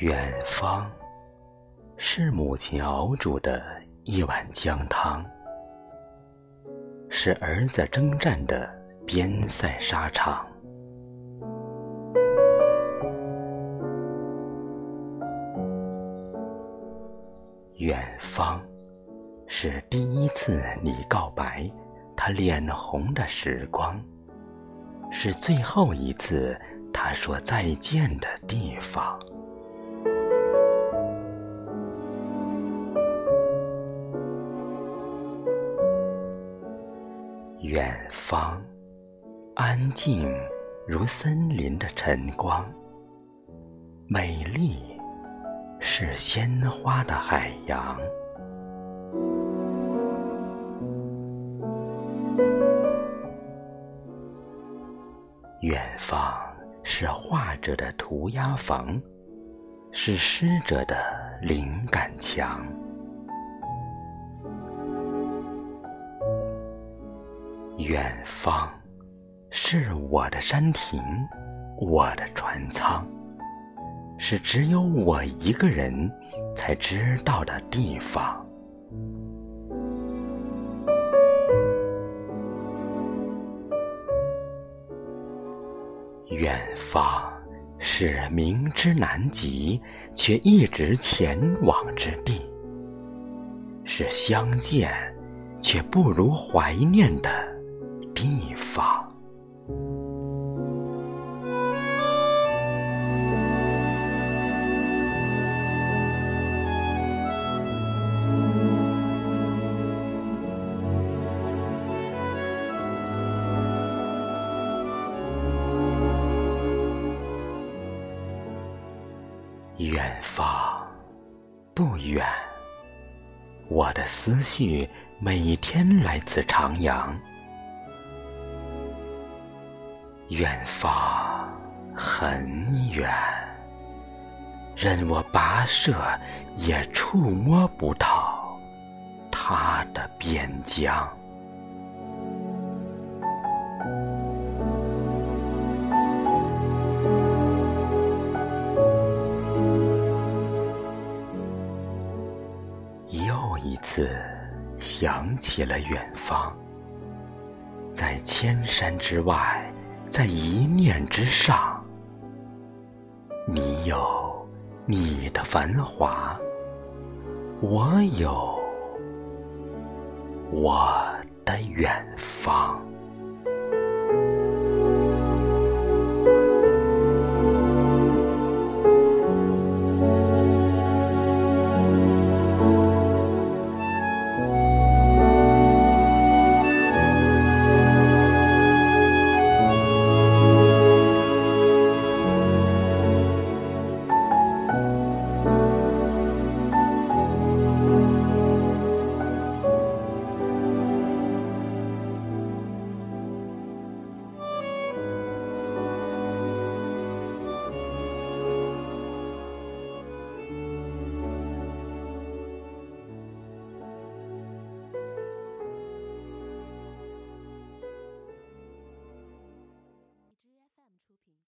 远方，是母亲熬煮的一碗姜汤，是儿子征战的边塞沙场。远方，是第一次你告白，他脸红的时光，是最后一次他说再见的地方。远方，安静如森林的晨光。美丽，是鲜花的海洋。远方，是画者的涂鸦房，是诗者的灵感墙。远方，是我的山亭，我的船舱，是只有我一个人才知道的地方。远方，是明知难及却一直前往之地，是相见却不如怀念的。地方。远方不远，我的思绪每天来自长阳。远方很远，任我跋涉也触摸不到它的边疆。又一次想起了远方，在千山之外。在一念之上，你有你的繁华，我有我的远方。